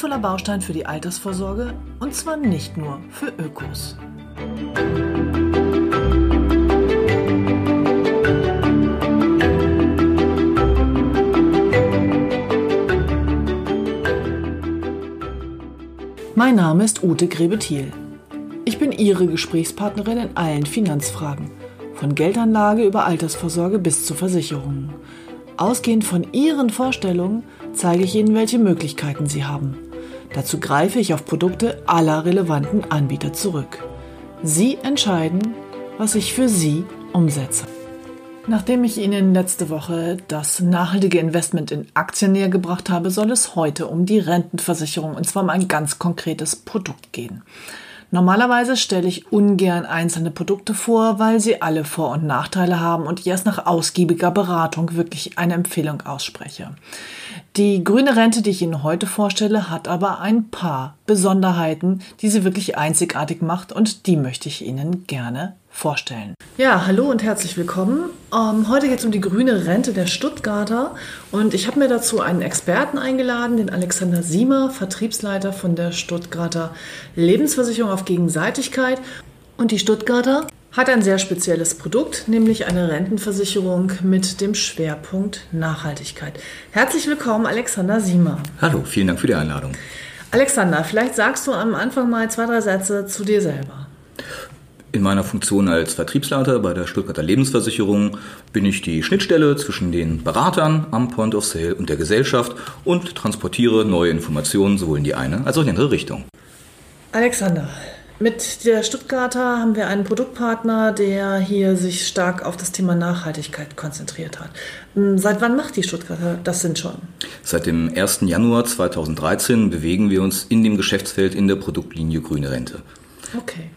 Sinnvoller Baustein für die Altersvorsorge und zwar nicht nur für Ökos. Mein Name ist Ute Grebethiel. Ich bin Ihre Gesprächspartnerin in allen Finanzfragen, von Geldanlage über Altersvorsorge bis zu Versicherungen. Ausgehend von Ihren Vorstellungen zeige ich Ihnen, welche Möglichkeiten Sie haben. Dazu greife ich auf Produkte aller relevanten Anbieter zurück. Sie entscheiden, was ich für Sie umsetze. Nachdem ich Ihnen letzte Woche das nachhaltige Investment in Aktien näher gebracht habe, soll es heute um die Rentenversicherung und zwar um ein ganz konkretes Produkt gehen. Normalerweise stelle ich ungern einzelne Produkte vor, weil sie alle Vor- und Nachteile haben und ich erst nach ausgiebiger Beratung wirklich eine Empfehlung ausspreche. Die grüne Rente, die ich Ihnen heute vorstelle, hat aber ein paar Besonderheiten, die sie wirklich einzigartig macht und die möchte ich Ihnen gerne vorstellen. Ja, hallo und herzlich willkommen. Ähm, heute geht es um die grüne Rente der Stuttgarter und ich habe mir dazu einen Experten eingeladen, den Alexander Siemer, Vertriebsleiter von der Stuttgarter Lebensversicherung auf Gegenseitigkeit. Und die Stuttgarter hat ein sehr spezielles Produkt, nämlich eine Rentenversicherung mit dem Schwerpunkt Nachhaltigkeit. Herzlich willkommen, Alexander Siemer. Hallo, vielen Dank für die Einladung. Alexander, vielleicht sagst du am Anfang mal zwei, drei Sätze zu dir selber. In meiner Funktion als Vertriebsleiter bei der Stuttgarter Lebensversicherung bin ich die Schnittstelle zwischen den Beratern am Point of Sale und der Gesellschaft und transportiere neue Informationen sowohl in die eine als auch in die andere Richtung. Alexander, mit der Stuttgarter haben wir einen Produktpartner, der hier sich stark auf das Thema Nachhaltigkeit konzentriert hat. Hm, seit wann macht die Stuttgarter das denn schon? Seit dem 1. Januar 2013 bewegen wir uns in dem Geschäftsfeld in der Produktlinie Grüne Rente. Okay.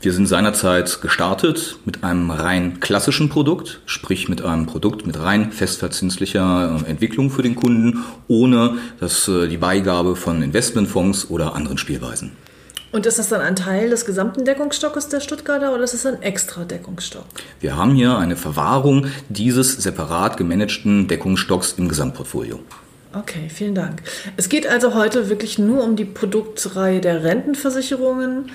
Wir sind seinerzeit gestartet mit einem rein klassischen Produkt, sprich mit einem Produkt mit rein festverzinslicher äh, Entwicklung für den Kunden, ohne das, äh, die Beigabe von Investmentfonds oder anderen Spielweisen. Und ist das dann ein Teil des gesamten Deckungsstockes der Stuttgarter oder ist es ein extra Deckungsstock? Wir haben hier eine Verwahrung dieses separat gemanagten Deckungsstocks im Gesamtportfolio. Okay, vielen Dank. Es geht also heute wirklich nur um die Produktreihe der Rentenversicherungen.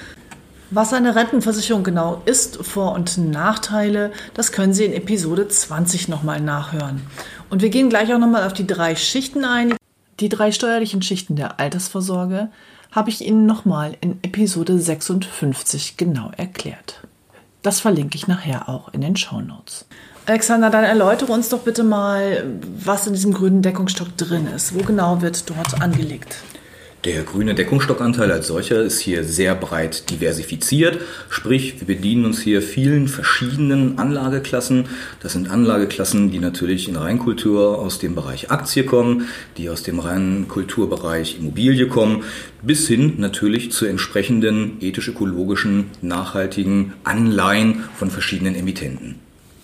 Was eine Rentenversicherung genau ist, Vor- und Nachteile, das können Sie in Episode 20 nochmal nachhören. Und wir gehen gleich auch nochmal auf die drei Schichten ein. Die drei steuerlichen Schichten der Altersvorsorge habe ich Ihnen nochmal in Episode 56 genau erklärt. Das verlinke ich nachher auch in den Show Notes. Alexander, dann erläutere uns doch bitte mal, was in diesem grünen Deckungsstock drin ist. Wo genau wird dort angelegt? Der grüne Deckungsstockanteil als solcher ist hier sehr breit diversifiziert, sprich wir bedienen uns hier vielen verschiedenen Anlageklassen. Das sind Anlageklassen, die natürlich in Reinkultur aus dem Bereich Aktie kommen, die aus dem reinen Kulturbereich Immobilie kommen, bis hin natürlich zu entsprechenden ethisch-ökologischen, nachhaltigen Anleihen von verschiedenen Emittenten.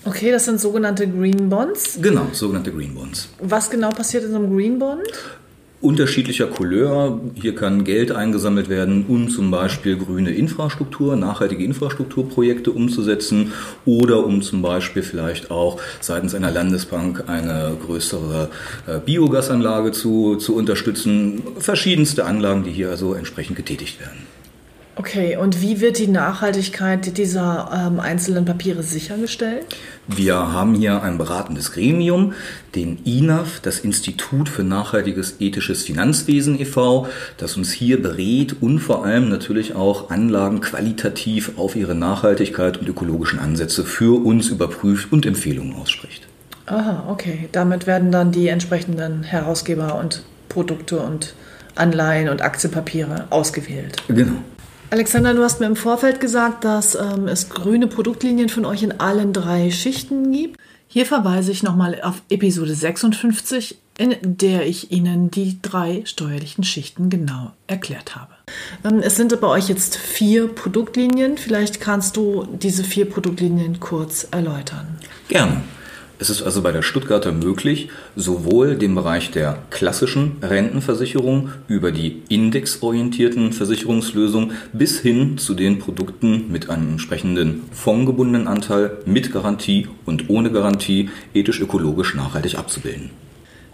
Okay, das sind sogenannte Green Bonds. Genau, sogenannte Green Bonds. Was genau passiert in so einem Green Bond? Unterschiedlicher Couleur. Hier kann Geld eingesammelt werden, um zum Beispiel grüne Infrastruktur, nachhaltige Infrastrukturprojekte umzusetzen oder um zum Beispiel vielleicht auch seitens einer Landesbank eine größere äh, Biogasanlage zu, zu unterstützen. Verschiedenste Anlagen, die hier also entsprechend getätigt werden. Okay, und wie wird die Nachhaltigkeit dieser ähm, einzelnen Papiere sichergestellt? Wir haben hier ein beratendes Gremium, den INAF, das Institut für nachhaltiges ethisches Finanzwesen e.V., das uns hier berät und vor allem natürlich auch Anlagen qualitativ auf ihre Nachhaltigkeit und ökologischen Ansätze für uns überprüft und Empfehlungen ausspricht. Aha, okay. Damit werden dann die entsprechenden Herausgeber und Produkte und Anleihen und Aktienpapiere ausgewählt. Genau. Alexander, du hast mir im Vorfeld gesagt, dass ähm, es grüne Produktlinien von euch in allen drei Schichten gibt. Hier verweise ich nochmal auf Episode 56, in der ich Ihnen die drei steuerlichen Schichten genau erklärt habe. Ähm, es sind bei euch jetzt vier Produktlinien. Vielleicht kannst du diese vier Produktlinien kurz erläutern. Gerne. Es ist also bei der Stuttgarter möglich, sowohl den Bereich der klassischen Rentenversicherung über die indexorientierten Versicherungslösungen bis hin zu den Produkten mit einem entsprechenden fondgebundenen Anteil mit Garantie und ohne Garantie ethisch-ökologisch nachhaltig abzubilden.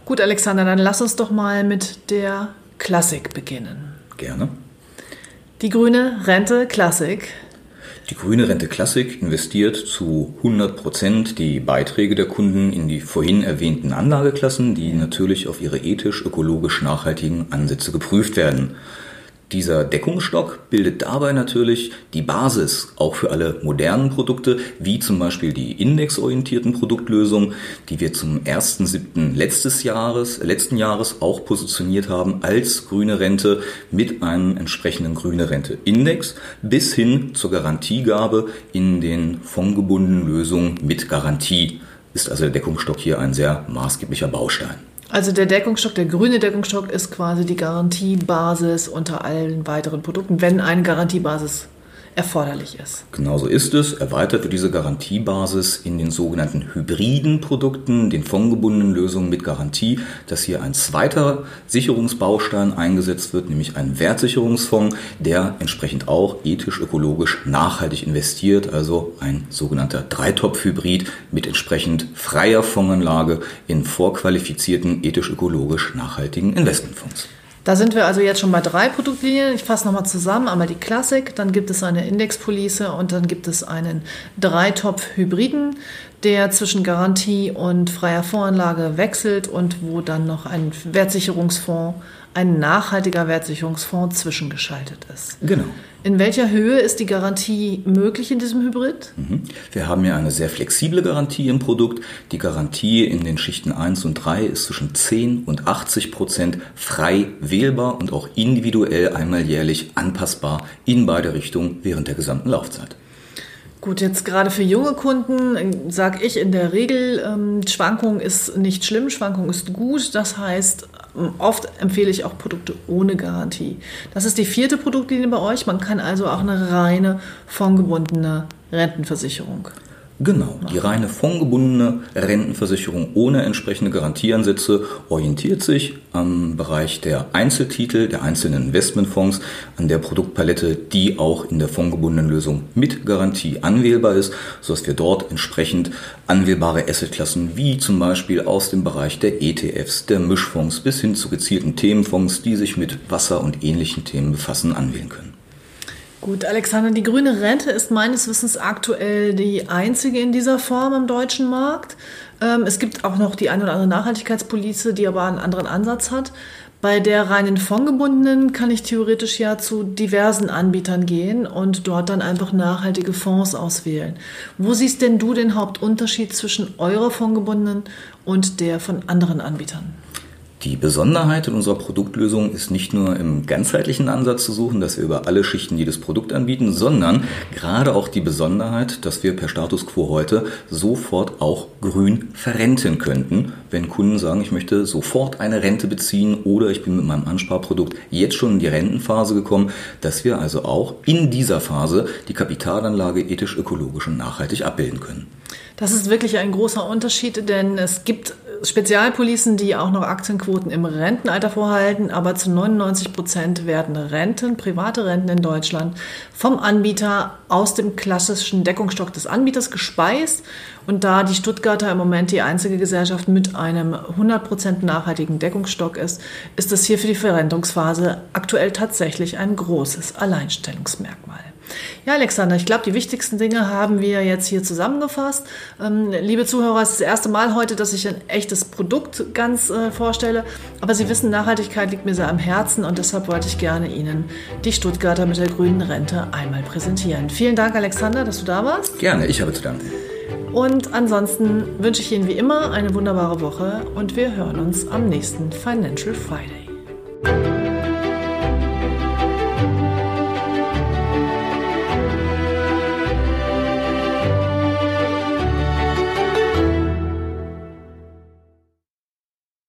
Gut, Alexander, dann lass uns doch mal mit der Klassik beginnen. Gerne. Die grüne Rente Klassik die Grüne Rente Klassik investiert zu 100 Prozent die Beiträge der Kunden in die vorhin erwähnten Anlageklassen, die natürlich auf ihre ethisch-ökologisch nachhaltigen Ansätze geprüft werden. Dieser Deckungsstock bildet dabei natürlich die Basis auch für alle modernen Produkte, wie zum Beispiel die indexorientierten Produktlösungen, die wir zum 1.7. letztes Jahres, letzten Jahres auch positioniert haben als grüne Rente mit einem entsprechenden grüne Rente Index bis hin zur Garantiegabe in den fondgebundenen Lösungen mit Garantie. Ist also der Deckungsstock hier ein sehr maßgeblicher Baustein. Also der Deckungsstock, der grüne Deckungsstock ist quasi die Garantiebasis unter allen weiteren Produkten, wenn eine Garantiebasis erforderlich ist. Genauso ist es. Erweitert wird diese Garantiebasis in den sogenannten hybriden Produkten, den fondgebundenen Lösungen mit Garantie, dass hier ein zweiter Sicherungsbaustein eingesetzt wird, nämlich ein Wertsicherungsfonds, der entsprechend auch ethisch-ökologisch nachhaltig investiert, also ein sogenannter Dreitopf-Hybrid mit entsprechend freier Fondsanlage in vorqualifizierten ethisch-ökologisch nachhaltigen Investmentfonds. Da sind wir also jetzt schon bei drei Produktlinien. Ich fasse nochmal zusammen. Einmal die Klassik, dann gibt es eine Indexpolice und dann gibt es einen Dreitopf-Hybriden, der zwischen Garantie und freier Voranlage wechselt und wo dann noch ein Wertsicherungsfonds ein nachhaltiger Wertsicherungsfonds zwischengeschaltet ist. Genau. In welcher Höhe ist die Garantie möglich in diesem Hybrid? Mhm. Wir haben ja eine sehr flexible Garantie im Produkt. Die Garantie in den Schichten 1 und 3 ist zwischen 10 und 80 Prozent frei wählbar und auch individuell einmal jährlich anpassbar in beide Richtungen während der gesamten Laufzeit. Gut, jetzt gerade für junge Kunden äh, sage ich in der Regel, ähm, Schwankung ist nicht schlimm, Schwankung ist gut. Das heißt, ähm, oft empfehle ich auch Produkte ohne Garantie. Das ist die vierte Produktlinie bei euch. Man kann also auch eine reine fondgebundene Rentenversicherung Genau, die reine fondgebundene Rentenversicherung ohne entsprechende Garantieansätze orientiert sich am Bereich der Einzeltitel, der einzelnen Investmentfonds, an der Produktpalette, die auch in der fondgebundenen Lösung mit Garantie anwählbar ist, sodass wir dort entsprechend anwählbare Assetklassen wie zum Beispiel aus dem Bereich der ETFs, der Mischfonds bis hin zu gezielten Themenfonds, die sich mit Wasser und ähnlichen Themen befassen, anwählen können. Gut, Alexander, die grüne Rente ist meines Wissens aktuell die einzige in dieser Form am deutschen Markt. Ähm, es gibt auch noch die ein oder andere Nachhaltigkeitspolice, die aber einen anderen Ansatz hat. Bei der reinen fondgebundenen kann ich theoretisch ja zu diversen Anbietern gehen und dort dann einfach nachhaltige Fonds auswählen. Wo siehst denn du den Hauptunterschied zwischen eurer fondgebundenen und der von anderen Anbietern? Die Besonderheit in unserer Produktlösung ist nicht nur im ganzheitlichen Ansatz zu suchen, dass wir über alle Schichten jedes Produkt anbieten, sondern gerade auch die Besonderheit, dass wir per Status quo heute sofort auch grün verrenten könnten, wenn Kunden sagen, ich möchte sofort eine Rente beziehen oder ich bin mit meinem Ansparprodukt jetzt schon in die Rentenphase gekommen, dass wir also auch in dieser Phase die Kapitalanlage ethisch, ökologisch und nachhaltig abbilden können. Das ist wirklich ein großer Unterschied, denn es gibt Spezialpolicen, die auch noch Aktienquoten im Rentenalter vorhalten, aber zu 99 Prozent werden Renten, private Renten in Deutschland, vom Anbieter aus dem klassischen Deckungsstock des Anbieters gespeist. Und da die Stuttgarter im Moment die einzige Gesellschaft mit einem 100 Prozent nachhaltigen Deckungsstock ist, ist das hier für die Verrentungsphase aktuell tatsächlich ein großes Alleinstellungsmerkmal. Ja, Alexander, ich glaube, die wichtigsten Dinge haben wir jetzt hier zusammengefasst. Ähm, liebe Zuhörer, es ist das erste Mal heute, dass ich ein echtes Produkt ganz äh, vorstelle. Aber Sie wissen, Nachhaltigkeit liegt mir sehr am Herzen und deshalb wollte ich gerne Ihnen die Stuttgarter mit der grünen Rente einmal präsentieren. Vielen Dank, Alexander, dass du da warst. Gerne, ich habe zu danken. Und ansonsten wünsche ich Ihnen wie immer eine wunderbare Woche und wir hören uns am nächsten Financial Friday.